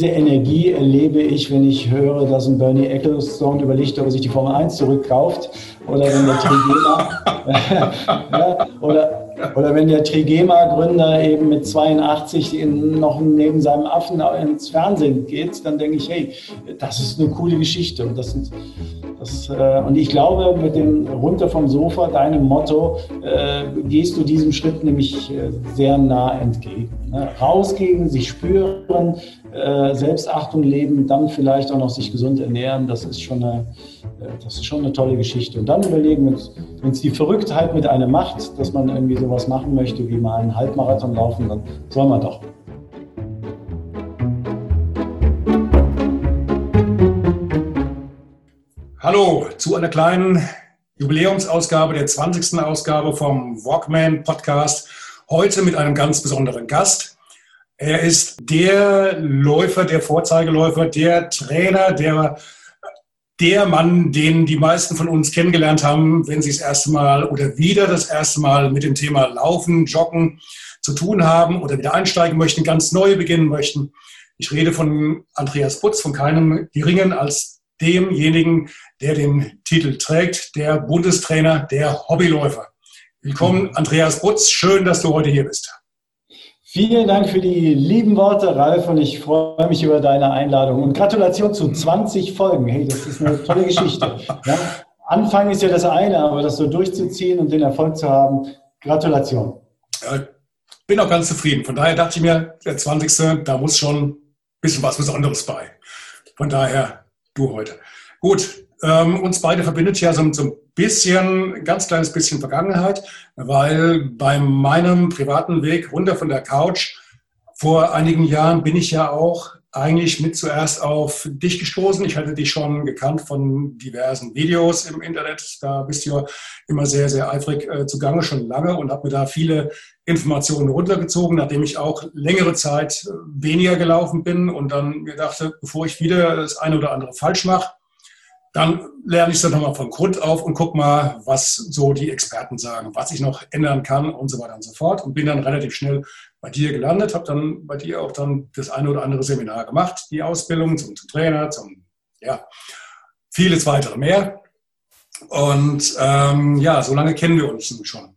Diese Energie erlebe ich, wenn ich höre, dass ein Bernie Ecclestone überlegt, ob er sich die Formel 1 zurückkauft oder wenn der Trigema ja, oder, oder wenn der Trigema-Gründer eben mit 82 in, noch neben seinem Affen ins Fernsehen geht, dann denke ich, hey, das ist eine coole Geschichte und das sind das, äh, und ich glaube, mit dem runter vom Sofa, deinem Motto, äh, gehst du diesem Schritt nämlich äh, sehr nah entgegen. Ne? Rausgehen, sich spüren, äh, Selbstachtung leben, dann vielleicht auch noch sich gesund ernähren, das ist schon eine, äh, das ist schon eine tolle Geschichte. Und dann überlegen, wenn es die Verrücktheit mit einem macht, dass man irgendwie sowas machen möchte, wie mal einen Halbmarathon laufen, dann soll man doch. Hallo zu einer kleinen Jubiläumsausgabe, der 20. Ausgabe vom Walkman Podcast. Heute mit einem ganz besonderen Gast. Er ist der Läufer, der Vorzeigeläufer, der Trainer, der, der Mann, den die meisten von uns kennengelernt haben, wenn sie das erste Mal oder wieder das erste Mal mit dem Thema Laufen, Joggen zu tun haben oder wieder einsteigen möchten, ganz neu beginnen möchten. Ich rede von Andreas Putz, von keinem geringen als demjenigen, der den Titel trägt, der Bundestrainer der Hobbyläufer. Willkommen, Andreas Putz. Schön, dass du heute hier bist. Vielen Dank für die lieben Worte, Ralf, und ich freue mich über deine Einladung. Und Gratulation zu 20 Folgen. Hey, das ist eine tolle Geschichte. Ja? Anfang ist ja das eine, aber das so durchzuziehen und den Erfolg zu haben, Gratulation. Ja, bin auch ganz zufrieden. Von daher dachte ich mir, der 20. da muss schon ein bisschen was Besonderes bei. Von daher du heute. Gut, ähm, uns beide verbindet ja so, so ein bisschen, ganz kleines bisschen Vergangenheit, weil bei meinem privaten Weg runter von der Couch vor einigen Jahren bin ich ja auch eigentlich mit zuerst auf dich gestoßen. Ich hatte dich schon gekannt von diversen Videos im Internet. Da bist du ja immer sehr, sehr eifrig äh, zugange, schon lange und habe mir da viele Informationen runtergezogen, nachdem ich auch längere Zeit weniger gelaufen bin und dann mir dachte, bevor ich wieder das eine oder andere falsch mache, dann lerne ich dann nochmal von Grund auf und guck mal, was so die Experten sagen, was ich noch ändern kann und so weiter und so fort. Und bin dann relativ schnell bei dir gelandet, habe dann bei dir auch dann das eine oder andere Seminar gemacht, die Ausbildung zum, zum Trainer, zum, ja, vieles weitere mehr. Und ähm, ja, so lange kennen wir uns nun schon.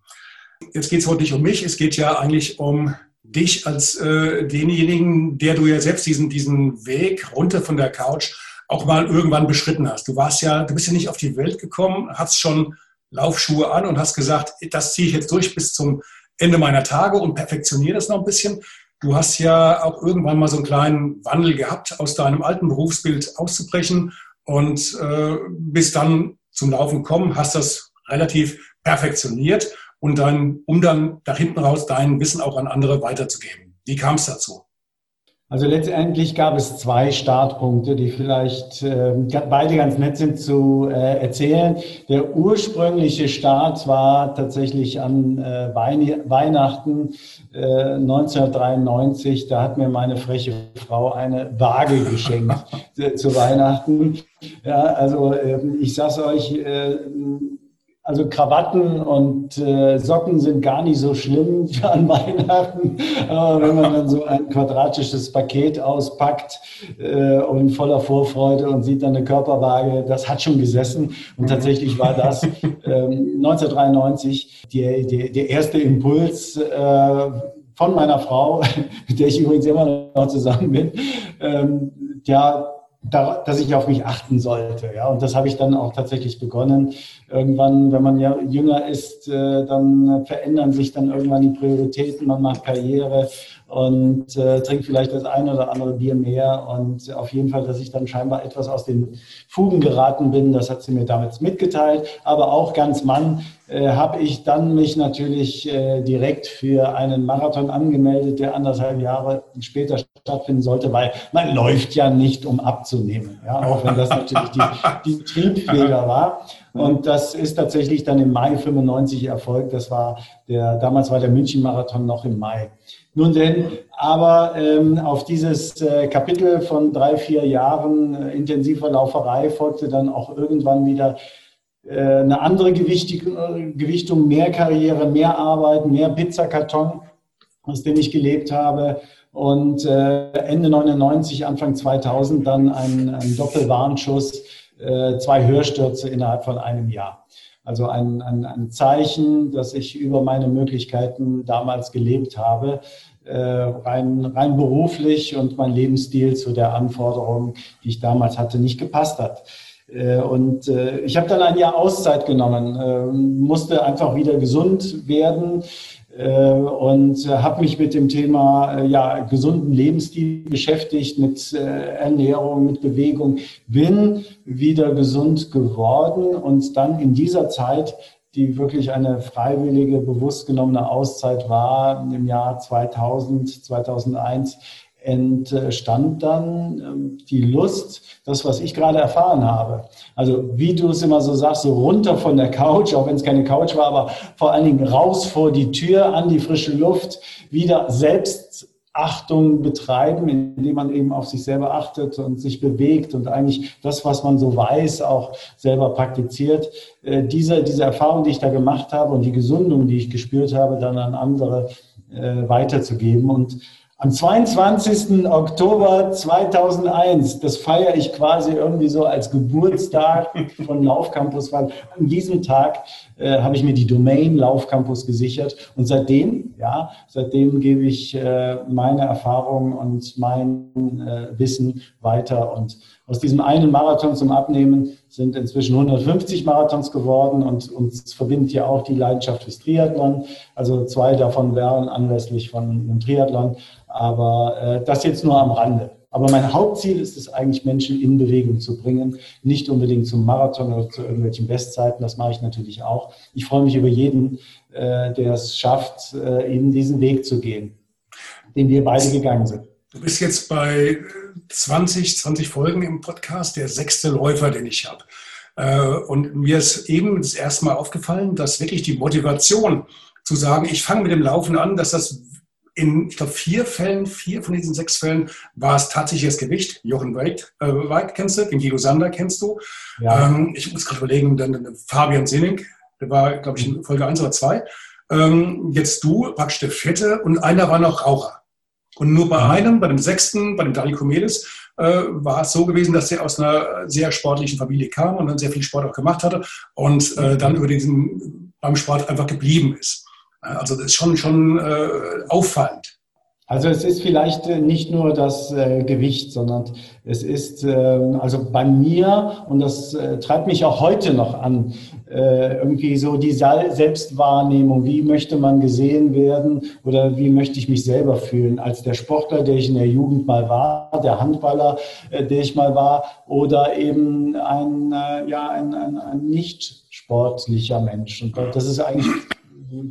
Jetzt geht es heute nicht um mich, es geht ja eigentlich um dich als äh, denjenigen, der du ja selbst diesen, diesen Weg runter von der Couch auch mal irgendwann beschritten hast. Du warst ja, du bist ja nicht auf die Welt gekommen, hast schon Laufschuhe an und hast gesagt, das ziehe ich jetzt durch bis zum Ende meiner Tage und perfektioniere das noch ein bisschen. Du hast ja auch irgendwann mal so einen kleinen Wandel gehabt, aus deinem alten Berufsbild auszubrechen und äh, bist dann zum Laufen gekommen, hast das relativ perfektioniert und dann, um dann da hinten raus dein Wissen auch an andere weiterzugeben. Wie kam es dazu? Also letztendlich gab es zwei Startpunkte, die vielleicht äh, beide ganz nett sind zu äh, erzählen. Der ursprüngliche Start war tatsächlich an äh, Weihnachten 1993. Äh, da hat mir meine freche Frau eine Waage geschenkt zu Weihnachten. Ja, also ähm, ich sag's euch, äh, also Krawatten und äh, Socken sind gar nicht so schlimm an Weihnachten, aber wenn man dann so ein quadratisches Paket auspackt äh, und voller Vorfreude und sieht dann eine Körperwaage, das hat schon gesessen. Und tatsächlich war das äh, 1993 die, die, der erste Impuls äh, von meiner Frau, mit der ich übrigens immer noch zusammen bin, ähm, ja, dass ich auf mich achten sollte. Ja, und das habe ich dann auch tatsächlich begonnen. irgendwann, wenn man ja jünger ist, äh, dann verändern sich dann irgendwann die Prioritäten, man macht Karriere und äh, trinkt vielleicht das eine oder andere Bier mehr. Und auf jeden Fall, dass ich dann scheinbar etwas aus den Fugen geraten bin, das hat sie mir damals mitgeteilt. Aber auch ganz Mann äh, habe ich dann mich natürlich äh, direkt für einen Marathon angemeldet, der anderthalb Jahre später stattfinden sollte, weil man läuft ja nicht, um abzunehmen. Ja, auch wenn das natürlich die, die Triebfeder war. Und das ist tatsächlich dann im Mai 95 erfolgt. Das war der, damals war der München-Marathon noch im Mai. Nun denn, aber ähm, auf dieses äh, Kapitel von drei, vier Jahren äh, intensiver Lauferei folgte dann auch irgendwann wieder äh, eine andere äh, Gewichtung, mehr Karriere, mehr Arbeit, mehr Pizzakarton, aus dem ich gelebt habe. Und äh, Ende 99, Anfang 2000 dann ein, ein Doppelwarnschuss, äh, zwei Hörstürze innerhalb von einem Jahr. Also ein, ein, ein Zeichen, dass ich über meine Möglichkeiten damals gelebt habe, äh, rein, rein beruflich und mein Lebensstil zu der Anforderung, die ich damals hatte, nicht gepasst hat. Äh, und äh, ich habe dann ein Jahr Auszeit genommen, äh, musste einfach wieder gesund werden und habe mich mit dem Thema ja, gesunden Lebensstil beschäftigt, mit Ernährung, mit Bewegung, bin wieder gesund geworden und dann in dieser Zeit die wirklich eine freiwillige, bewusst genommene Auszeit war im Jahr 2000, 2001, entstand dann ähm, die Lust, das, was ich gerade erfahren habe. Also wie du es immer so sagst, so runter von der Couch, auch wenn es keine Couch war, aber vor allen Dingen raus vor die Tür, an die frische Luft, wieder Selbstachtung betreiben, indem man eben auf sich selber achtet und sich bewegt und eigentlich das, was man so weiß, auch selber praktiziert. Äh, diese, diese Erfahrung, die ich da gemacht habe und die Gesundung, die ich gespürt habe, dann an andere äh, weiterzugeben. Und am 22. Oktober 2001, das feiere ich quasi irgendwie so als Geburtstag von Laufcampus, weil an diesem Tag äh, habe ich mir die Domain Laufcampus gesichert und seitdem, ja, seitdem gebe ich äh, meine Erfahrungen und mein äh, Wissen weiter und aus diesem einen Marathon zum Abnehmen sind inzwischen 150 Marathons geworden und uns verbindet ja auch die Leidenschaft fürs Triathlon. Also zwei davon wären anlässlich von einem Triathlon. Aber äh, das jetzt nur am Rande. Aber mein Hauptziel ist es eigentlich, Menschen in Bewegung zu bringen. Nicht unbedingt zum Marathon oder zu irgendwelchen Bestzeiten. Das mache ich natürlich auch. Ich freue mich über jeden, äh, der es schafft, äh, in diesen Weg zu gehen, den wir beide gegangen sind. Du bist jetzt bei 20, 20 Folgen im Podcast, der sechste Läufer, den ich habe. Äh, und mir ist eben das erste Mal aufgefallen, dass wirklich die Motivation zu sagen, ich fange mit dem Laufen an, dass das in, ich glaube, vier Fällen, vier von diesen sechs Fällen war es tatsächlich das Gewicht. Jochen Weid, äh, Weid kennst du, den Guido Sander kennst du. Ja. Ähm, ich muss gerade überlegen, dann, Fabian Sinning, der war, glaube ich, in Folge 1 oder 2. Ähm, jetzt du, praktisch der vierte und einer war noch Raucher. Und nur bei einem, bei dem sechsten, bei dem Dani Komedes, äh, war es so gewesen, dass er aus einer sehr sportlichen Familie kam und dann sehr viel Sport auch gemacht hatte und äh, dann über diesen beim Sport einfach geblieben ist. Also das ist schon, schon äh, auffallend. Also es ist vielleicht äh, nicht nur das äh, Gewicht, sondern es ist äh, also bei mir, und das äh, treibt mich auch heute noch an, irgendwie so die Selbstwahrnehmung, wie möchte man gesehen werden oder wie möchte ich mich selber fühlen als der Sportler, der ich in der Jugend mal war, der Handballer, der ich mal war, oder eben ein, ja, ein, ein, ein nicht sportlicher Mensch. Und das ist eigentlich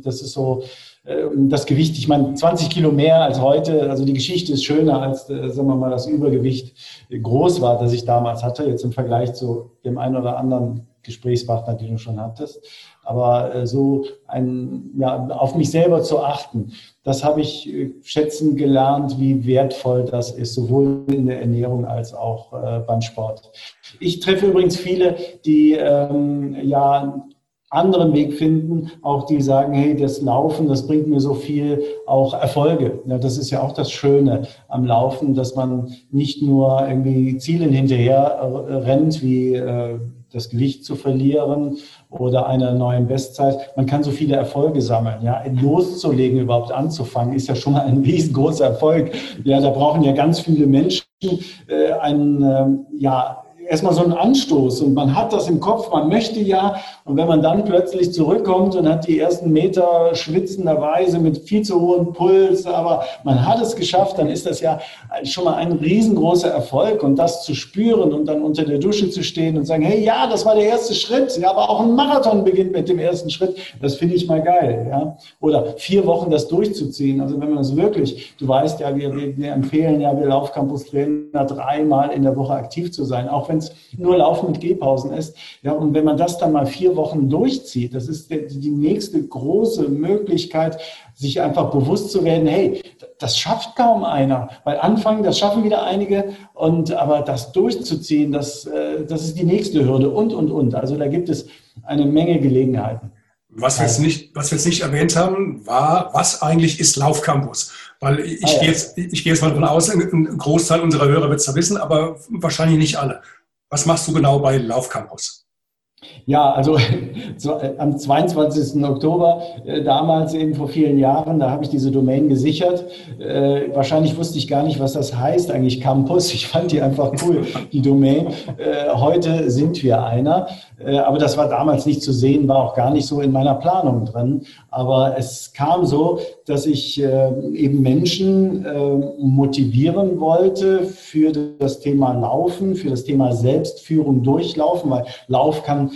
das ist so das Gewicht, ich meine, 20 Kilo mehr als heute, also die Geschichte ist schöner, als, äh, sagen wir mal, das Übergewicht groß war, das ich damals hatte, jetzt im Vergleich zu dem einen oder anderen Gesprächspartner, den du schon hattest. Aber äh, so ein, ja, auf mich selber zu achten, das habe ich schätzen gelernt, wie wertvoll das ist, sowohl in der Ernährung als auch äh, beim Sport. Ich treffe übrigens viele, die ähm, ja anderen Weg finden, auch die sagen, hey, das Laufen, das bringt mir so viel auch Erfolge. Ja, das ist ja auch das Schöne am Laufen, dass man nicht nur irgendwie Zielen hinterher äh, rennt, wie äh, das Gewicht zu verlieren oder einer neuen Bestzeit. Man kann so viele Erfolge sammeln. Ja, loszulegen, überhaupt anzufangen, ist ja schon mal ein riesengroßer Erfolg. Ja, da brauchen ja ganz viele Menschen äh, einen, äh, ja, erstmal so ein Anstoß und man hat das im Kopf, man möchte ja. Und wenn man dann plötzlich zurückkommt und hat die ersten Meter schwitzenderweise mit viel zu hohem Puls, aber man hat es geschafft, dann ist das ja schon mal ein riesengroßer Erfolg. Und das zu spüren und dann unter der Dusche zu stehen und sagen, hey, ja, das war der erste Schritt. Ja, aber auch ein Marathon beginnt mit dem ersten Schritt. Das finde ich mal geil. Ja? Oder vier Wochen das durchzuziehen. Also wenn man es wirklich, du weißt ja, wir, wir empfehlen ja, wir Laufcampus-Trainer dreimal in der Woche aktiv zu sein, auch wenn es nur Laufen mit Gehpausen ist. Ja, und wenn man das dann mal vier Wochen durchzieht, das ist die nächste große Möglichkeit, sich einfach bewusst zu werden, hey, das schafft kaum einer. Weil anfangen, das schaffen wieder einige, und aber das durchzuziehen, das, äh, das ist die nächste Hürde und, und, und. Also da gibt es eine Menge Gelegenheiten. Was wir, jetzt nicht, was wir jetzt nicht erwähnt haben, war, was eigentlich ist Laufcampus? Weil ich, ah, ja. gehe, jetzt, ich gehe jetzt mal davon aus, ein Großteil unserer Hörer wird es ja wissen, aber wahrscheinlich nicht alle. Was machst du genau bei Laufcampus? Ja, also so, äh, am 22. Oktober, äh, damals eben vor vielen Jahren, da habe ich diese Domain gesichert. Äh, wahrscheinlich wusste ich gar nicht, was das heißt, eigentlich Campus. Ich fand die einfach cool, die Domain. Äh, heute sind wir einer. Äh, aber das war damals nicht zu sehen, war auch gar nicht so in meiner Planung drin. Aber es kam so, dass ich äh, eben Menschen motivieren wollte für das Thema Laufen, für das Thema Selbstführung durchlaufen, weil Lauf kann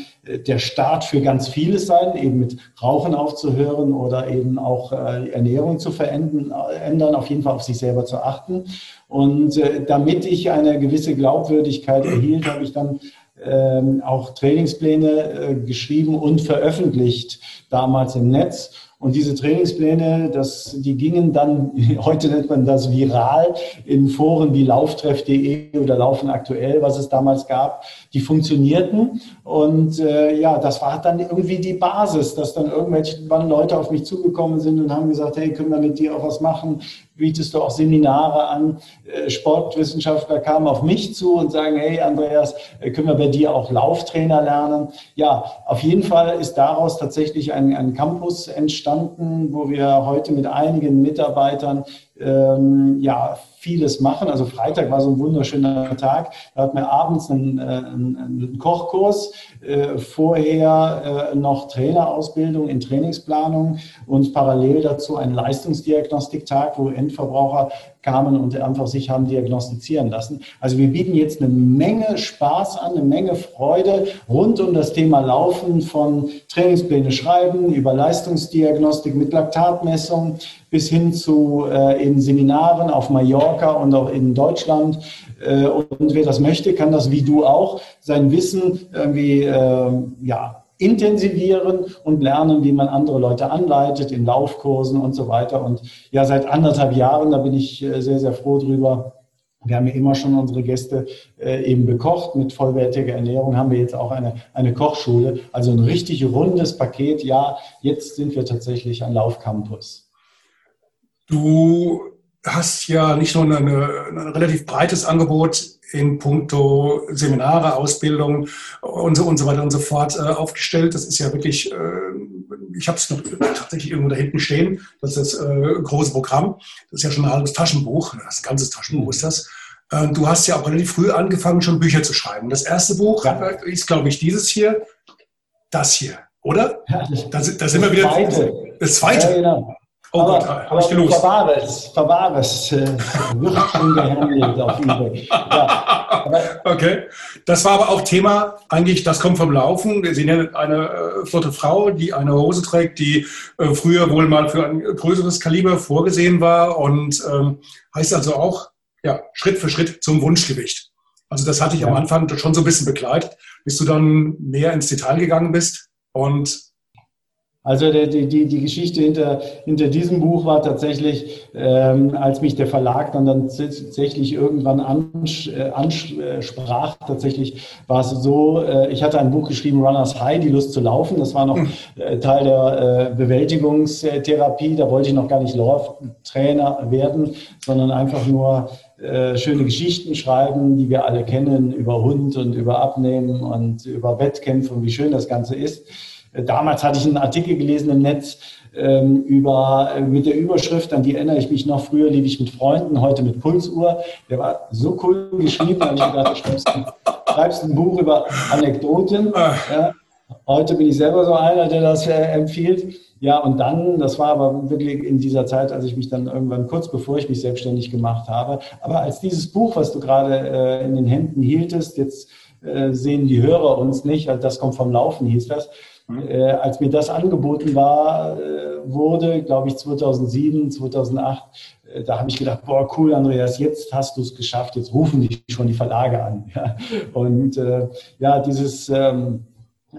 der Start für ganz vieles sein, eben mit Rauchen aufzuhören oder eben auch Ernährung zu verändern, auf jeden Fall auf sich selber zu achten. Und damit ich eine gewisse Glaubwürdigkeit erhielt, habe ich dann ähm, auch Trainingspläne äh, geschrieben und veröffentlicht, damals im Netz. Und diese Trainingspläne, das, die gingen dann, heute nennt man das viral, in Foren wie lauftreff.de oder Laufen aktuell, was es damals gab, die funktionierten. Und äh, ja, das war dann irgendwie die Basis, dass dann irgendwelche Leute auf mich zugekommen sind und haben gesagt, hey, können wir mit dir auch was machen? Bietest du auch Seminare an. Äh, Sportwissenschaftler kamen auf mich zu und sagen, hey Andreas, äh, können wir bei dir auch Lauftrainer lernen? Ja, auf jeden Fall ist daraus tatsächlich ein, ein Campus entstanden, wo wir heute mit einigen Mitarbeitern ähm, ja, vieles machen. Also Freitag war so ein wunderschöner Tag. Da hatten wir abends einen, äh, einen Kochkurs, äh, vorher äh, noch Trainerausbildung in Trainingsplanung und parallel dazu ein Leistungsdiagnostiktag, wo Endverbraucher kamen und einfach sich haben diagnostizieren lassen. Also wir bieten jetzt eine Menge Spaß an, eine Menge Freude rund um das Thema Laufen von Trainingspläne schreiben, über Leistungsdiagnostik mit Laktatmessung bis hin zu äh, in Seminaren auf Mallorca und auch in Deutschland. Äh, und wer das möchte, kann das wie du auch sein Wissen irgendwie äh, ja, intensivieren und lernen, wie man andere Leute anleitet in Laufkursen und so weiter. Und ja, seit anderthalb Jahren, da bin ich äh, sehr, sehr froh drüber. Wir haben ja immer schon unsere Gäste äh, eben bekocht mit vollwertiger Ernährung, haben wir jetzt auch eine, eine Kochschule. Also ein richtig rundes Paket. Ja, jetzt sind wir tatsächlich ein Laufcampus. Du hast ja nicht nur eine, ein relativ breites Angebot in puncto Seminare, Ausbildung und so, und so weiter und so fort äh, aufgestellt. Das ist ja wirklich, äh, ich habe es noch tatsächlich irgendwo da hinten stehen, das ist das äh, große Programm. Das ist ja schon ein halbes Taschenbuch, das ist ein ganzes Taschenbuch ist das. Ähm, du hast ja auch relativ früh angefangen, schon Bücher zu schreiben. Das erste Buch ja. Ist, glaube ich, dieses hier, das hier, oder? Ja, das, da, da sind wir wieder. Zweite. Das zweite. Ja, genau. Oh aber, Gott, aber ich gelust. Verwahres, Verwahres äh, wird schon gehandelt auf eBay. Ja, okay. Das war aber auch Thema, eigentlich, das kommt vom Laufen. Sie nennen eine äh, flotte Frau, die eine Hose trägt, die äh, früher wohl mal für ein größeres Kaliber vorgesehen war und ähm, heißt also auch, ja, Schritt für Schritt zum Wunschgewicht. Also das hatte ich ja. am Anfang schon so ein bisschen begleitet, bis du dann mehr ins Detail gegangen bist und also die, die, die Geschichte hinter, hinter diesem Buch war tatsächlich, ähm, als mich der Verlag dann, dann tatsächlich irgendwann äh, ansprach, tatsächlich war es so, äh, ich hatte ein Buch geschrieben, Runners High, die Lust zu laufen. Das war noch hm. äh, Teil der äh, Bewältigungstherapie. Da wollte ich noch gar nicht Lauftrainer werden, sondern einfach nur äh, schöne Geschichten schreiben, die wir alle kennen, über Hund und über Abnehmen und über Wettkämpfe und wie schön das Ganze ist. Damals hatte ich einen Artikel gelesen im Netz ähm, über, äh, mit der Überschrift, an die erinnere ich mich noch, früher lief ich mit Freunden, heute mit Pulsuhr. Der war so cool geschrieben, da habe ich gedacht, schreibst ein Buch über Anekdoten. Ah. Ja. Heute bin ich selber so einer, der das äh, empfiehlt. Ja, und dann, das war aber wirklich in dieser Zeit, als ich mich dann irgendwann kurz bevor ich mich selbstständig gemacht habe. Aber als dieses Buch, was du gerade äh, in den Händen hieltest, jetzt äh, sehen die Hörer uns nicht, also das kommt vom Laufen, hieß das. Äh, als mir das angeboten war, äh, wurde, glaube ich, 2007, 2008, äh, da habe ich gedacht, boah, cool, Andreas, jetzt hast du es geschafft, jetzt rufen dich schon die Verlage an. Ja. Und äh, ja, dieses, ähm,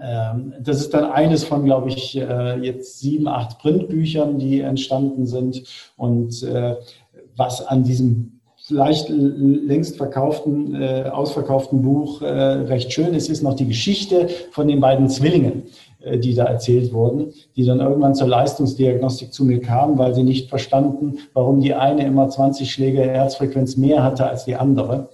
ähm, das ist dann eines von, glaube ich, äh, jetzt sieben, acht Printbüchern, die entstanden sind. Und äh, was an diesem vielleicht längst verkauften, ausverkauften Buch recht schön ist, ist noch die Geschichte von den beiden Zwillingen die da erzählt wurden, die dann irgendwann zur Leistungsdiagnostik zu mir kamen, weil sie nicht verstanden, warum die eine immer 20 Schläge Herzfrequenz mehr hatte als die andere.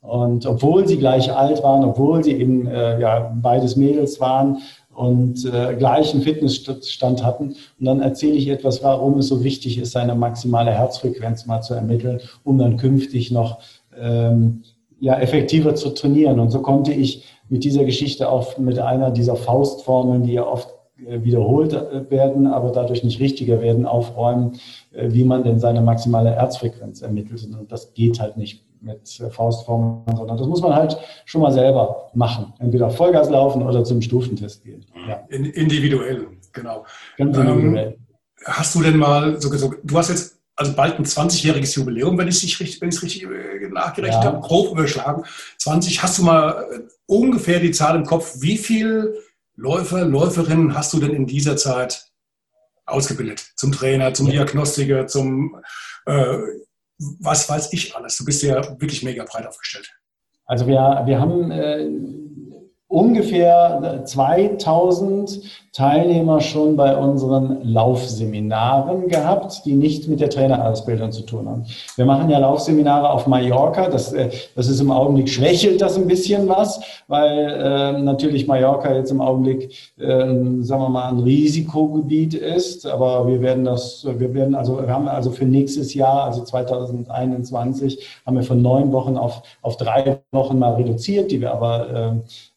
Und obwohl sie gleich alt waren, obwohl sie eben äh, ja, beides Mädels waren und äh, gleichen Fitnessstand hatten. Und dann erzähle ich etwas, warum es so wichtig ist, seine maximale Herzfrequenz mal zu ermitteln, um dann künftig noch ähm, ja, effektiver zu trainieren. Und so konnte ich mit dieser Geschichte auch mit einer dieser Faustformeln, die ja oft äh, wiederholt äh, werden, aber dadurch nicht richtiger werden, aufräumen, äh, wie man denn seine maximale Herzfrequenz ermittelt. Und das geht halt nicht mit Faustformen, sondern das muss man halt schon mal selber machen. Entweder Vollgas laufen oder zum Stufentest gehen. Ja. individuell, genau. Ganz individuell. Ähm, hast du denn mal, so, so, du hast jetzt also bald ein 20-jähriges Jubiläum, wenn ich es richtig, richtig nachgerechnet ja. habe, grob überschlagen. 20, hast du mal ungefähr die Zahl im Kopf, wie viel Läufer, Läuferinnen hast du denn in dieser Zeit ausgebildet? Zum Trainer, zum ja. Diagnostiker, zum äh, was weiß ich alles. Du bist ja wirklich mega breit aufgestellt. Also wir, wir haben äh, ungefähr 2000 Teilnehmer schon bei unseren Laufseminaren gehabt, die nichts mit der Trainerausbildung zu tun haben. Wir machen ja Laufseminare auf Mallorca. Das, äh, das ist im Augenblick schwächelt das ein bisschen was, weil äh, natürlich Mallorca jetzt im Augenblick, äh, sagen wir mal, ein Risikogebiet ist. Aber wir werden das, wir werden also, wir haben also für nächstes Jahr, also 2021, haben wir von neun Wochen auf, auf drei Wochen mal reduziert, die wir aber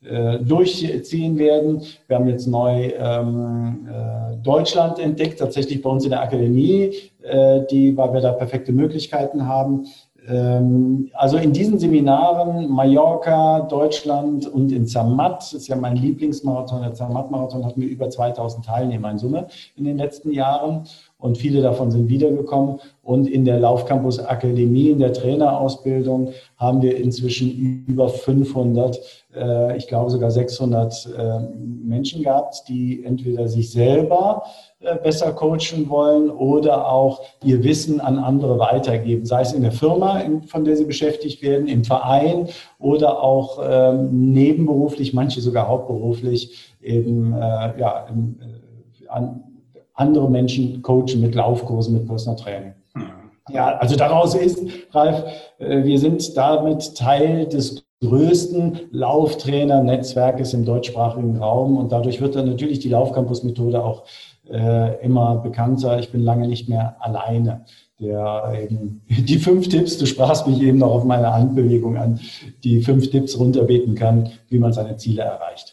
äh, äh durchziehen werden. Wir haben jetzt neu ähm, äh, Deutschland entdeckt, tatsächlich bei uns in der Akademie, äh, die, weil wir da perfekte Möglichkeiten haben. Ähm, also in diesen Seminaren Mallorca, Deutschland und in Zermatt, das ist ja mein Lieblingsmarathon, der Zermatt-Marathon hatten wir über 2000 Teilnehmer in Summe in den letzten Jahren und viele davon sind wiedergekommen. Und in der Laufcampus Akademie, in der Trainerausbildung, haben wir inzwischen über 500, äh, ich glaube sogar 600 äh, Menschen gehabt, die entweder sich selber äh, besser coachen wollen oder auch ihr Wissen an andere weitergeben, sei es in der Firma, von der sie beschäftigt werden, im Verein oder auch ähm, nebenberuflich, manche sogar hauptberuflich eben äh, ja, im, äh, an, andere Menschen coachen mit Laufkursen, mit Personal Training. Mhm. Ja, also daraus ist, Ralf, äh, wir sind damit Teil des größten Lauftrainer-Netzwerkes im deutschsprachigen Raum und dadurch wird dann natürlich die Laufcampus-Methode auch äh, immer bekannter. Ich bin lange nicht mehr alleine. Der eben die fünf Tipps, du sprachst mich eben noch auf meine Handbewegung an, die fünf Tipps runterbeten kann, wie man seine Ziele erreicht.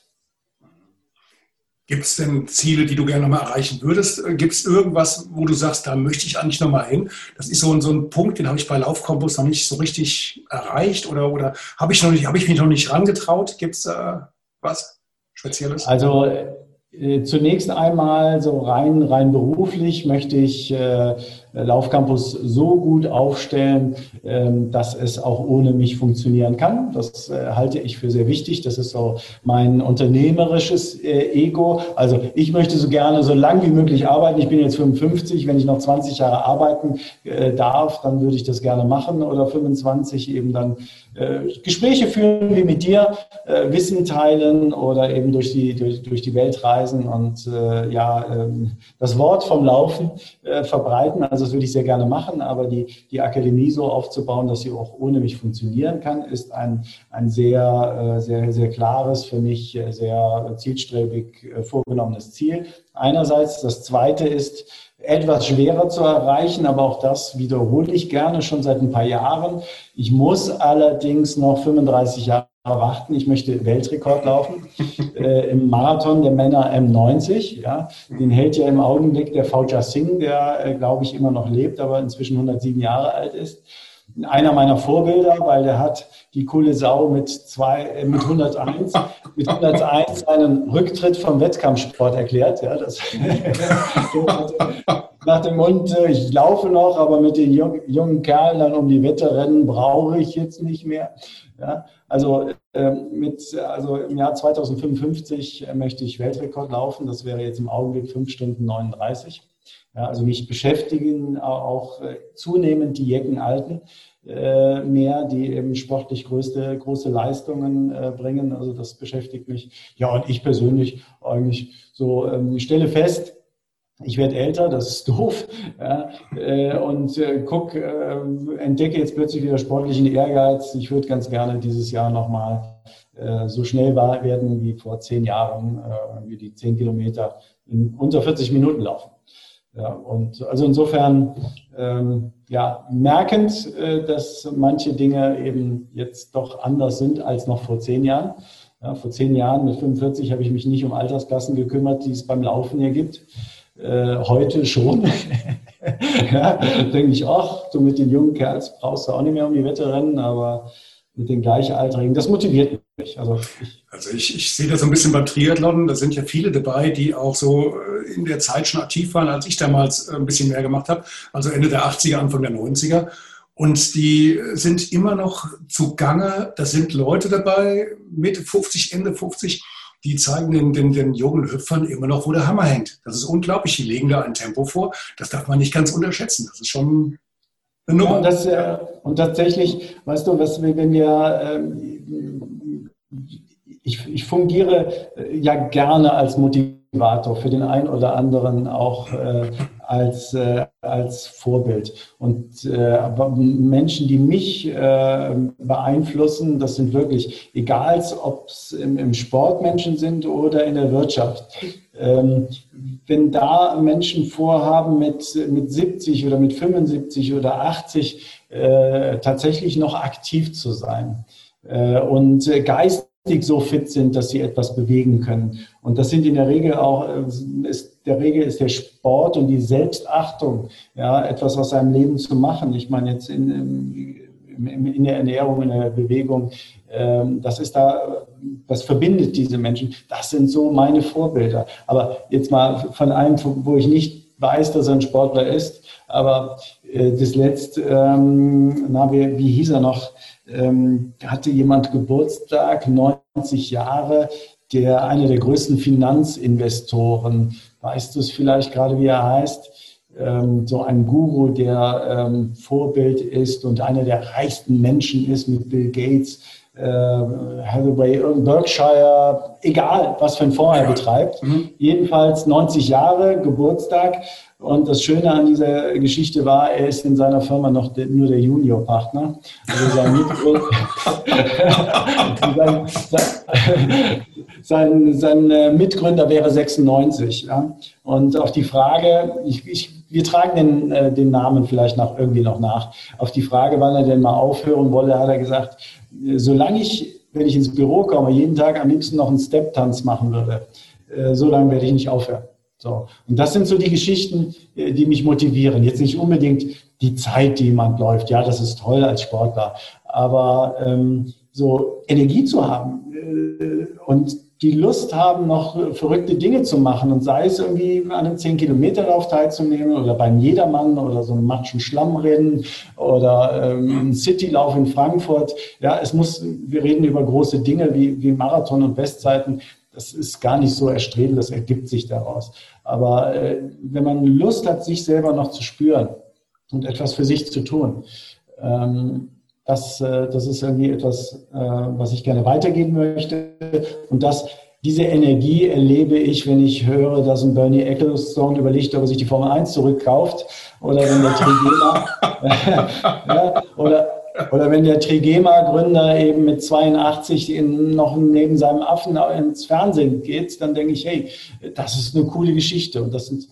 Gibt es denn Ziele, die du gerne nochmal erreichen würdest? Gibt es irgendwas, wo du sagst, da möchte ich eigentlich nochmal hin? Das ist so ein, so ein Punkt, den habe ich bei Laufkombos noch nicht so richtig erreicht oder, oder habe ich, hab ich mich noch nicht rangetraut? Gibt es äh, was Spezielles? Also äh, zunächst einmal so rein, rein beruflich möchte ich äh, Laufcampus so gut aufstellen, ähm, dass es auch ohne mich funktionieren kann. Das äh, halte ich für sehr wichtig. Das ist so mein unternehmerisches äh, Ego. Also ich möchte so gerne so lang wie möglich arbeiten. Ich bin jetzt 55. Wenn ich noch 20 Jahre arbeiten äh, darf, dann würde ich das gerne machen oder 25 eben dann Gespräche führen wie mit dir, Wissen teilen oder eben durch die, durch, durch die Welt reisen und ja, ähm, das Wort vom Laufen verbreiten. Also das würde ich sehr gerne machen, aber die, die Akademie so aufzubauen, dass sie auch ohne mich funktionieren kann, ist ein, ein sehr, äh, sehr, sehr klares, für mich äh, sehr zielstrebig äh, vorgenommenes Ziel. Einerseits. Das zweite ist, etwas schwerer zu erreichen, aber auch das wiederhole ich gerne schon seit ein paar Jahren. Ich muss allerdings noch 35 Jahre warten, ich möchte Weltrekord laufen äh, im Marathon der Männer M90. Ja. Den hält ja im Augenblick der Fauja Singh, der, äh, glaube ich, immer noch lebt, aber inzwischen 107 Jahre alt ist. Einer meiner Vorbilder, weil der hat die coole Sau mit, zwei, äh, mit 101, mit 101 seinen Rücktritt vom Wettkampfsport erklärt. Ja, das, nach dem Mund, äh, ich laufe noch, aber mit den jungen Kerlen dann um die Wette rennen brauche ich jetzt nicht mehr. Ja, also, äh, mit, also im Jahr 2055 äh, möchte ich Weltrekord laufen. Das wäre jetzt im Augenblick 5 Stunden 39. Ja, also mich beschäftigen auch äh, zunehmend die Jeckenalten äh, mehr, die eben sportlich größte, große Leistungen äh, bringen. Also das beschäftigt mich. Ja, und ich persönlich eigentlich so, ähm, stelle fest, ich werde älter, das ist doof, ja, äh, und äh, guck, äh, entdecke jetzt plötzlich wieder sportlichen Ehrgeiz. Ich würde ganz gerne dieses Jahr nochmal äh, so schnell werden wie vor zehn Jahren, äh, wie die zehn Kilometer in unter 40 Minuten laufen. Ja, und also insofern ähm, ja, merkend, äh, dass manche Dinge eben jetzt doch anders sind als noch vor zehn Jahren. Ja, vor zehn Jahren mit 45 habe ich mich nicht um Altersklassen gekümmert, die es beim Laufen hier gibt äh, heute schon. ja, denke ich, ach, du mit den jungen Kerls brauchst du auch nicht mehr um die Wette rennen, aber mit den Gleichaltrigen, das motiviert mich. Also ich, also ich, ich sehe das so ein bisschen beim Triathlon, da sind ja viele dabei, die auch so äh, in der Zeit schon aktiv waren, als ich damals äh, ein bisschen mehr gemacht habe, also Ende der 80er, Anfang der 90er. Und die sind immer noch zugange. Da sind Leute dabei, Mitte 50, Ende 50, die zeigen den, den, den jungen Hüpfern immer noch, wo der Hammer hängt. Das ist unglaublich. Die legen da ein Tempo vor. Das darf man nicht ganz unterschätzen. Das ist schon eine Nummer. Ja, und, das, äh, und, tatsächlich, weißt du, was, wenn wir, ähm, ich, ich fungiere äh, ja gerne als Motivator für den einen oder anderen auch äh, als, äh, als Vorbild. Und äh, Menschen, die mich äh, beeinflussen, das sind wirklich, egal ob es im, im, Sport Menschen sind oder in der Wirtschaft. Ähm, wenn da Menschen vorhaben, mit, mit 70 oder mit 75 oder 80 äh, tatsächlich noch aktiv zu sein äh, und geistig so fit sind, dass sie etwas bewegen können. Und das sind in der Regel auch, äh, ist, der Regel ist der Sport und die Selbstachtung, ja, etwas aus seinem Leben zu machen. Ich meine jetzt in, in, in der Ernährung, in der Bewegung, ähm, das ist da, das verbindet diese Menschen. Das sind so meine Vorbilder. Aber jetzt mal von einem, wo ich nicht weiß, dass er ein Sportler ist, aber äh, das letzte, ähm, na, wie, wie hieß er noch? ähm, hatte jemand Geburtstag, 90 Jahre, der einer der größten Finanzinvestoren, weißt du es vielleicht gerade, wie er heißt? Ähm, so ein Guru, der ähm, Vorbild ist und einer der reichsten Menschen ist mit Bill Gates, äh, Hathaway, Berkshire, egal was für ein Fonds er betreibt. Mhm. Jedenfalls 90 Jahre, Geburtstag und das Schöne an dieser Geschichte war, er ist in seiner Firma noch de, nur der Juniorpartner. Also sein Mitgründer, sein, sein, sein, äh, Mitgründer wäre 96. Ja? Und auf die Frage, ich, ich, wir tragen den, äh, den Namen vielleicht noch irgendwie noch nach. Auf die Frage, wann er denn mal aufhören wolle, hat er gesagt, solange ich, wenn ich ins Büro komme, jeden Tag am liebsten noch einen Step-Tanz machen würde, äh, so lange werde ich nicht aufhören. So. Und das sind so die Geschichten, äh, die mich motivieren. Jetzt nicht unbedingt die Zeit, die jemand läuft. Ja, das ist toll als Sportler. Aber ähm, so Energie zu haben äh, und die Lust haben, noch verrückte Dinge zu machen und sei es irgendwie an einem 10-Kilometer-Lauf teilzunehmen oder beim Jedermann oder so einem Matschen Schlammrennen oder ähm, Citylauf in Frankfurt. Ja, es muss, wir reden über große Dinge wie, wie Marathon und Bestzeiten das ist gar nicht so erstrebend, das ergibt sich daraus. Aber äh, wenn man Lust hat, sich selber noch zu spüren und etwas für sich zu tun, ähm, das, äh, das ist irgendwie etwas, äh, was ich gerne weitergeben möchte. Und das, diese Energie erlebe ich, wenn ich höre, dass ein Bernie Ecclestone überlegt, ob er sich die Formel 1 zurückkauft oder wenn der Trigema ja, oder oder wenn der Trigema-Gründer eben mit 82 in, noch neben seinem Affen ins Fernsehen geht, dann denke ich, hey, das ist eine coole Geschichte. Und das sind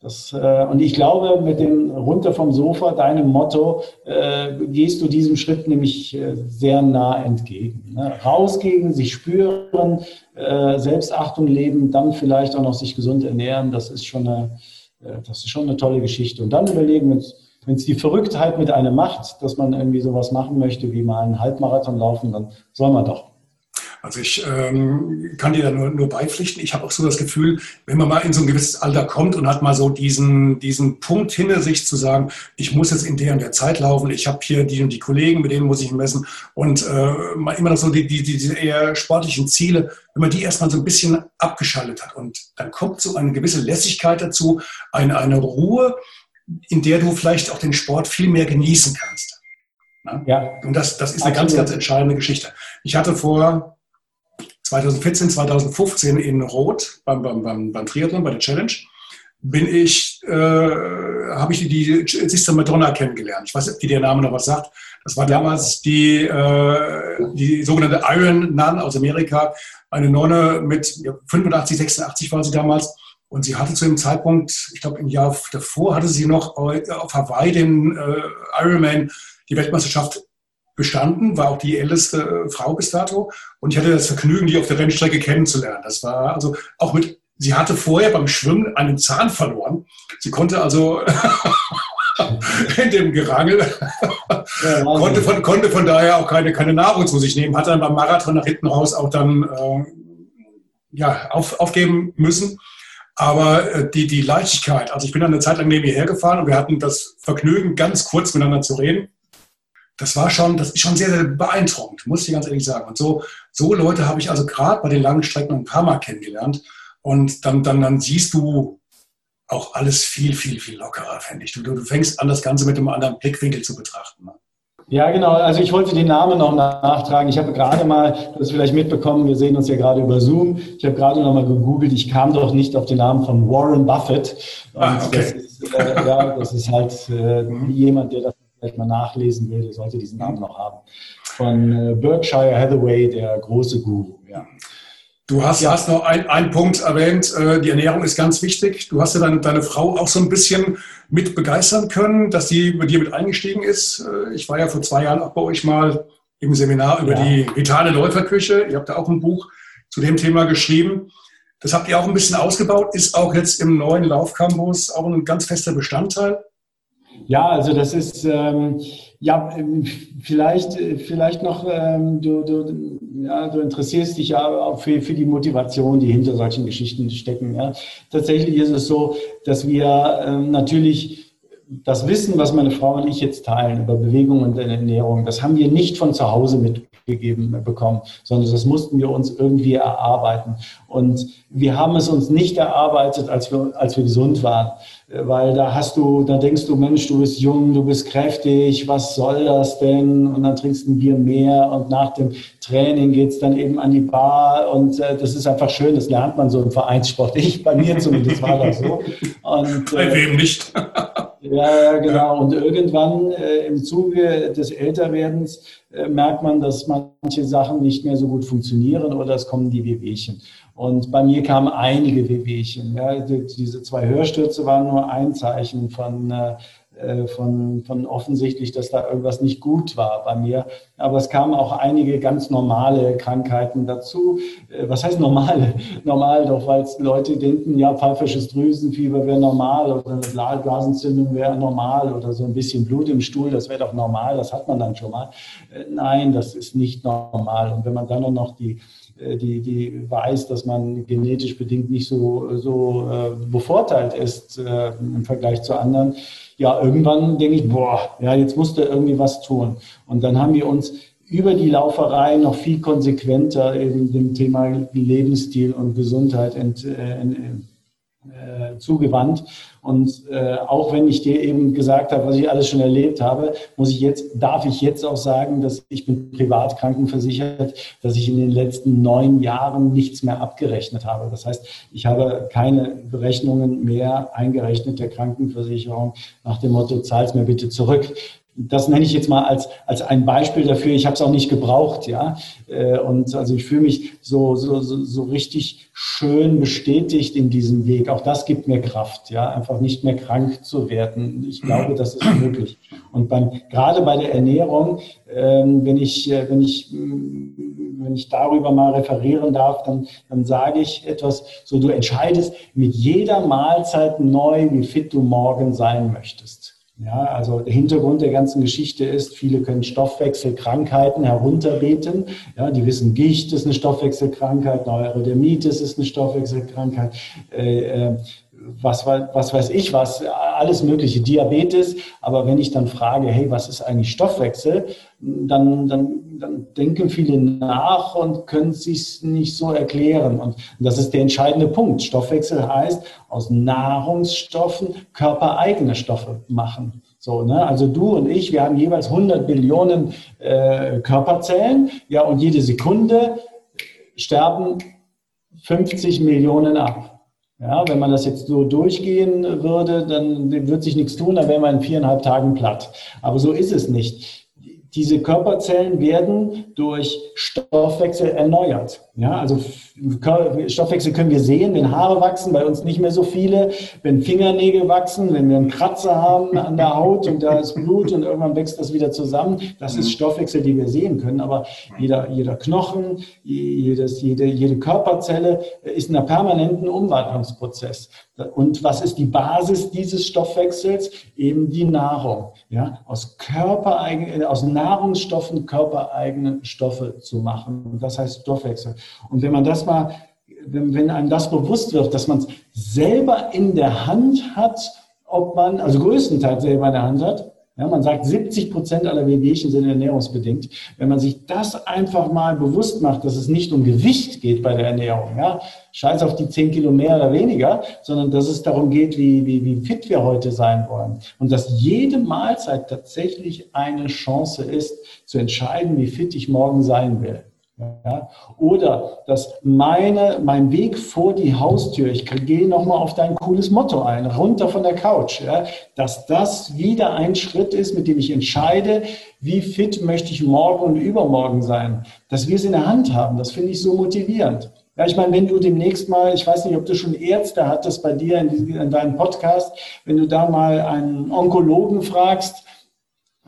Das, äh, und ich glaube, mit dem runter vom Sofa, deinem Motto, äh, gehst du diesem Schritt nämlich äh, sehr nah entgegen. Ne? Rausgehen, sich spüren, äh, Selbstachtung leben, dann vielleicht auch noch sich gesund ernähren, das ist schon eine, äh, das ist schon eine tolle Geschichte. Und dann überlegen, wenn es die Verrücktheit mit einem macht, dass man irgendwie sowas machen möchte, wie mal einen Halbmarathon laufen, dann soll man doch. Also ich ähm, kann dir da nur, nur beipflichten. Ich habe auch so das Gefühl, wenn man mal in so ein gewisses Alter kommt und hat mal so diesen, diesen Punkt hinter sich zu sagen, ich muss jetzt in der und der Zeit laufen, ich habe hier die und die Kollegen, mit denen muss ich messen und äh, immer noch so die, die, diese eher sportlichen Ziele, wenn man die erstmal so ein bisschen abgeschaltet hat und dann kommt so eine gewisse Lässigkeit dazu, eine, eine Ruhe, in der du vielleicht auch den Sport viel mehr genießen kannst. Ja. Und das, das ist eine Absolut. ganz, ganz entscheidende Geschichte. Ich hatte vor 2014, 2015 in Rot beim, beim, beim, beim Triathlon, bei der Challenge, bin ich, äh, habe ich die, Sister Madonna kennengelernt. Ich weiß nicht, ob die der Name noch was sagt. Das war damals die, äh, die sogenannte Iron Nun aus Amerika, eine Nonne mit 85, 86 war sie damals. Und sie hatte zu dem Zeitpunkt, ich glaube im Jahr davor, hatte sie noch auf Hawaii den äh, Ironman, die Weltmeisterschaft bestanden, war auch die älteste äh, Frau bis dato. Und ich hatte das Vergnügen, die auf der Rennstrecke kennenzulernen. Das war also auch mit, sie hatte vorher beim Schwimmen einen Zahn verloren. Sie konnte also in dem Gerangel, ja, konnte, von, konnte von daher auch keine, keine Nahrung zu sich nehmen, hat dann beim Marathon nach hinten raus auch dann äh, ja, auf, aufgeben müssen. Aber äh, die, die Leichtigkeit, also ich bin dann eine Zeit lang neben ihr hergefahren und wir hatten das Vergnügen, ganz kurz miteinander zu reden das war schon, das ist schon sehr, sehr beeindruckend, muss ich ganz ehrlich sagen. Und so, so Leute habe ich also gerade bei den langen Strecken ein paar Mal kennengelernt. Und dann, dann, dann siehst du auch alles viel, viel, viel lockerer, fände ich. Du, du fängst an, das Ganze mit einem anderen Blickwinkel zu betrachten. Ne? Ja, genau. Also ich wollte den Namen noch nachtragen. Ich habe gerade mal, du hast vielleicht mitbekommen, wir sehen uns ja gerade über Zoom. Ich habe gerade noch mal gegoogelt. Ich kam doch nicht auf den Namen von Warren Buffett. Und ah, okay. das, ist, äh, ja, das ist halt äh, mhm. jemand, der das vielleicht mal nachlesen will, sollte diesen Namen noch haben. Von äh, Berkshire Hathaway, der große Guru. Ja. Du hast, ja. hast noch einen Punkt erwähnt, äh, die Ernährung ist ganz wichtig. Du hast ja deine, deine Frau auch so ein bisschen mit begeistern können, dass sie bei dir mit eingestiegen ist. Äh, ich war ja vor zwei Jahren auch bei euch mal im Seminar über ja. die vitale Läuferküche. Ihr habt da auch ein Buch zu dem Thema geschrieben. Das habt ihr auch ein bisschen ausgebaut, ist auch jetzt im neuen Laufcampus auch ein ganz fester Bestandteil. Ja, also das ist ähm, ja vielleicht vielleicht noch ähm, du, du, ja, du interessierst dich ja auch für, für die Motivation, die hinter solchen Geschichten stecken. Ja. Tatsächlich ist es so, dass wir ähm, natürlich das Wissen, was meine Frau und ich jetzt teilen über Bewegung und Ernährung, das haben wir nicht von zu Hause mitgegeben bekommen, sondern das mussten wir uns irgendwie erarbeiten. Und wir haben es uns nicht erarbeitet, als wir, als wir gesund waren weil da hast du, da denkst du, Mensch, du bist jung, du bist kräftig, was soll das denn? Und dann trinkst du ein Bier mehr und nach dem Training geht's dann eben an die Bar und äh, das ist einfach schön, das lernt man so im Vereinssport. Ich, bei mir zumindest war das so. Und, bei äh, wem nicht? Ja, genau. Und irgendwann äh, im Zuge des Älterwerdens äh, merkt man, dass manche Sachen nicht mehr so gut funktionieren oder es kommen die Wehwehchen. Und bei mir kamen einige Wehwehchen. Ja. Diese zwei Hörstürze waren nur ein Zeichen von, äh, von, von offensichtlich, dass da irgendwas nicht gut war bei mir. Aber es kamen auch einige ganz normale Krankheiten dazu. Äh, was heißt normale? Normal doch, weil Leute denken, ja, pfeifisches Drüsenfieber wäre normal oder eine Blasentzündung wäre normal oder so ein bisschen Blut im Stuhl, das wäre doch normal, das hat man dann schon mal. Äh, nein, das ist nicht normal. Und wenn man dann noch die äh, die, die weiß, dass man genetisch bedingt nicht so, so äh, bevorteilt ist äh, im Vergleich zu anderen. Ja, irgendwann denke ich, boah, ja, jetzt musste irgendwie was tun. Und dann haben wir uns über die Lauferei noch viel konsequenter in dem Thema Lebensstil und Gesundheit ent, äh, äh, zugewandt. Und äh, auch wenn ich dir eben gesagt habe, was ich alles schon erlebt habe, muss ich jetzt, darf ich jetzt auch sagen, dass ich bin privat krankenversichert, dass ich in den letzten neun Jahren nichts mehr abgerechnet habe. Das heißt, ich habe keine Berechnungen mehr eingerechnet der Krankenversicherung nach dem Motto, zahl's mir bitte zurück das nenne ich jetzt mal als, als ein Beispiel dafür. Ich habe es auch nicht gebraucht, ja. Äh, und also ich fühle mich so, so, so, so richtig schön bestätigt in diesem Weg. Auch das gibt mir Kraft, ja. einfach nicht mehr krank zu werden. Ich glaube, das ist möglich. Und beim, gerade bei der Ernährung, ähm, wenn ich, äh, wenn ich, mm, wenn ich darüber mal referieren darf, dann, dann sage ich etwas, so du entscheidest mit jeder Mahlzeit neu, wie fit du morgen sein möchtest. Ja, also der Hintergrund der ganzen Geschichte ist, viele können Stoffwechselkrankheiten herunterbeten. Ja, die wissen, Gicht ist eine Stoffwechselkrankheit, Neurodermitis ist eine Stoffwechselkrankheit, äh, äh, was, was weiß ich was, alles mögliche, Diabetes. Aber wenn ich dann frage, hey, was ist eigentlich Stoffwechsel, dann, dann, dann denken viele nach und können sich nicht so erklären. Und das ist der entscheidende Punkt. Stoffwechsel heißt, aus Nahrungsstoffen körpereigene Stoffe machen. So, ne? Also du und ich, wir haben jeweils 100 Billionen äh, Körperzellen, ja, und jede Sekunde sterben 50 Millionen ab. Ja, wenn man das jetzt so durchgehen würde, dann wird sich nichts tun, dann wäre man in viereinhalb Tagen platt. Aber so ist es nicht diese Körperzellen werden durch Stoffwechsel erneuert. Ja, also Stoffwechsel können wir sehen, wenn Haare wachsen, bei uns nicht mehr so viele, wenn Fingernägel wachsen, wenn wir einen Kratzer haben an der Haut und da ist Blut und irgendwann wächst das wieder zusammen. Das ist. Stoffwechsel, die wir sehen können. Aber jeder, jeder Knochen, jedes, jede, jede Körperzelle ist in einem permanenten Umwandlungsprozess. Und was ist die Basis dieses Stoffwechsels? Eben die Nahrung. Ja, aus körpereigenen, aus Nahrungsstoffen körpereigene Stoffe zu machen. Das heißt Stoffwechsel. Und wenn man das mal, wenn, wenn einem das bewusst wird, dass man es selber in der Hand hat, ob man, also größtenteils selber in der Hand hat, ja, man sagt, 70 Prozent aller Wehwehchen sind ernährungsbedingt. Wenn man sich das einfach mal bewusst macht, dass es nicht um Gewicht geht bei der Ernährung, ja, scheiß auf die 10 Kilo mehr oder weniger, sondern dass es darum geht, wie, wie, wie fit wir heute sein wollen. Und dass jede Mahlzeit tatsächlich eine Chance ist, zu entscheiden, wie fit ich morgen sein will. Ja? Oder dass meine, mein Weg vor die Haustür, ich gehe nochmal auf dein cooles Motto ein, runter von der Couch, ja? dass das wieder ein Schritt ist, mit dem ich entscheide, wie fit möchte ich morgen und übermorgen sein. Dass wir es in der Hand haben, das finde ich so motivierend. Ja, ich meine, wenn du demnächst mal, ich weiß nicht, ob du schon Ärzte hattest bei dir in, in deinem Podcast, wenn du da mal einen Onkologen fragst,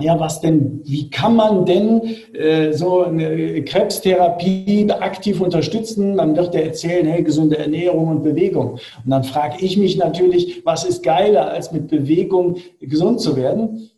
ja, was denn, wie kann man denn äh, so eine Krebstherapie aktiv unterstützen? Dann wird er erzählen, hey, gesunde Ernährung und Bewegung. Und dann frage ich mich natürlich, was ist geiler, als mit Bewegung gesund zu werden?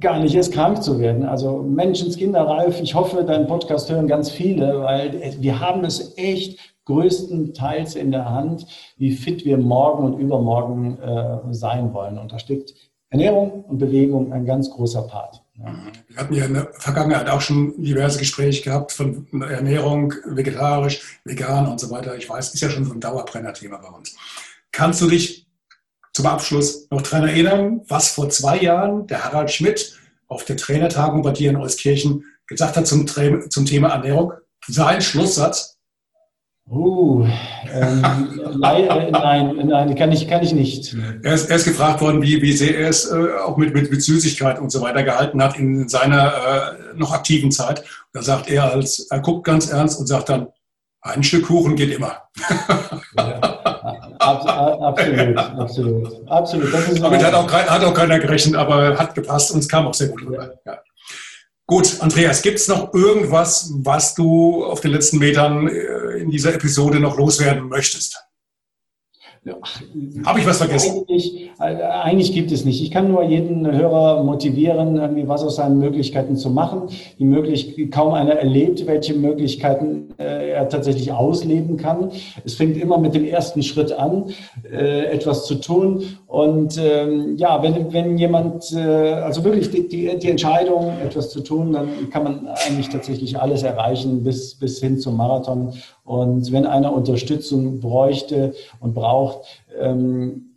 Gar nicht erst krank zu werden. Also Menschenskinder, Ralf, ich hoffe, deinen Podcast hören ganz viele, weil wir haben es echt größtenteils in der Hand, wie fit wir morgen und übermorgen äh, sein wollen. Und da steckt Ernährung und Bewegung ein ganz großer Part. Ja. Wir hatten ja in der Vergangenheit auch schon diverse Gespräche gehabt von Ernährung, vegetarisch, vegan und so weiter. Ich weiß, ist ja schon so ein Dauerbrenner-Thema bei uns. Kannst du dich zum Abschluss noch daran erinnern, was vor zwei Jahren der Harald Schmidt auf der Trainertagung bei dir in Euskirchen gesagt hat zum, zum Thema Ernährung? Sein Schlusssatz? Uh, ähm, nein, nein, nein, kann ich, kann ich nicht. Er ist, er ist gefragt worden, wie, wie sehr er es äh, auch mit, mit, mit Süßigkeit und so weiter gehalten hat in seiner äh, noch aktiven Zeit. Da sagt er als, er guckt ganz ernst und sagt dann, ein Stück Kuchen geht immer. Ja, absolut, absolut, absolut. Damit hat auch, hat auch keiner gerechnet, aber hat gepasst und es kam auch sehr gut rüber. Ja. Gut, Andreas, gibt es noch irgendwas, was du auf den letzten Metern äh, in dieser Episode noch loswerden möchtest? Habe ich was vergessen? Eigentlich, äh, eigentlich, gibt es nicht. Ich kann nur jeden Hörer motivieren, irgendwie was aus seinen Möglichkeiten zu machen. Die möglich kaum einer erlebt, welche Möglichkeiten äh, er tatsächlich ausleben kann. Es fängt immer mit dem ersten Schritt an, äh, etwas zu tun. Und ähm, ja, wenn, wenn jemand, äh, also wirklich die, die, die, Entscheidung, etwas zu tun, dann kann man eigentlich tatsächlich alles erreichen bis, bis hin zum Marathon. Und wenn einer Unterstützung bräuchte und braucht, ähm,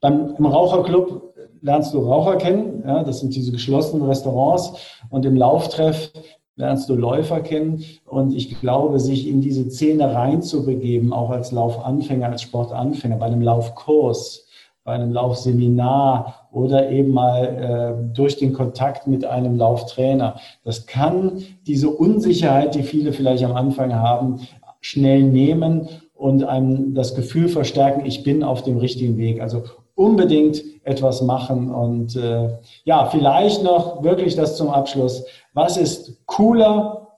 beim, im Raucherclub lernst du Raucher kennen, ja, das sind diese geschlossenen Restaurants. Und im Lauftreff lernst du Läufer kennen. Und ich glaube, sich in diese Szene reinzubegeben, auch als Laufanfänger, als Sportanfänger, bei einem Laufkurs, bei einem Laufseminar oder eben mal äh, durch den Kontakt mit einem Lauftrainer. Das kann diese Unsicherheit, die viele vielleicht am Anfang haben, schnell nehmen und einem das Gefühl verstärken, ich bin auf dem richtigen Weg. Also unbedingt etwas machen. Und äh, ja, vielleicht noch wirklich das zum Abschluss. Was ist cooler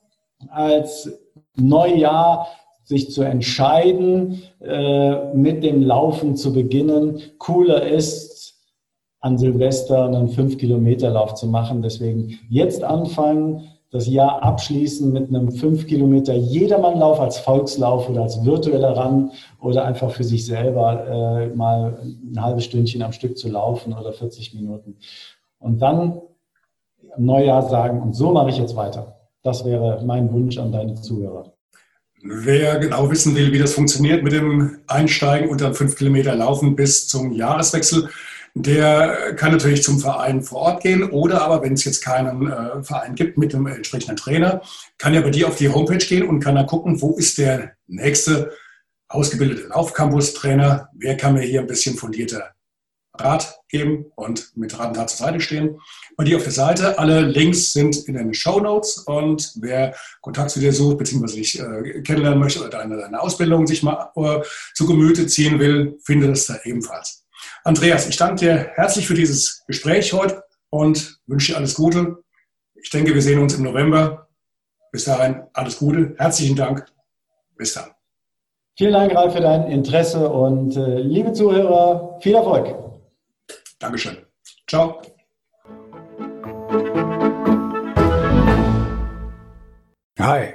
als Neujahr sich zu entscheiden, äh, mit dem Laufen zu beginnen? Cooler ist, an Silvester einen 5-Kilometer-Lauf zu machen. Deswegen jetzt anfangen, das Jahr abschließen mit einem 5 Kilometer Jedermannlauf als Volkslauf oder als virtueller Run oder einfach für sich selber äh, mal ein halbes Stündchen am Stück zu laufen oder 40 Minuten. Und dann im Neujahr sagen, und so mache ich jetzt weiter. Das wäre mein Wunsch an deine Zuhörer. Wer genau wissen will, wie das funktioniert mit dem Einsteigen und dann 5 Kilometer Laufen bis zum Jahreswechsel, der kann natürlich zum Verein vor Ort gehen oder aber, wenn es jetzt keinen äh, Verein gibt mit einem entsprechenden Trainer, kann ja bei dir auf die Homepage gehen und kann dann gucken, wo ist der nächste ausgebildete Laufcampus-Trainer, wer kann mir hier ein bisschen fundierter Rat geben und mit Rat und Tat zur Seite stehen. Bei dir auf der Seite, alle Links sind in den Show Notes und wer Kontakt zu dir sucht, beziehungsweise dich äh, kennenlernen möchte oder deine, deine Ausbildung sich mal äh, zu Gemüte ziehen will, findet es da ebenfalls. Andreas, ich danke dir herzlich für dieses Gespräch heute und wünsche dir alles Gute. Ich denke, wir sehen uns im November. Bis dahin alles Gute. Herzlichen Dank. Bis dann. Vielen Dank, Ralf, für dein Interesse und äh, liebe Zuhörer, viel Erfolg. Dankeschön. Ciao. Hi,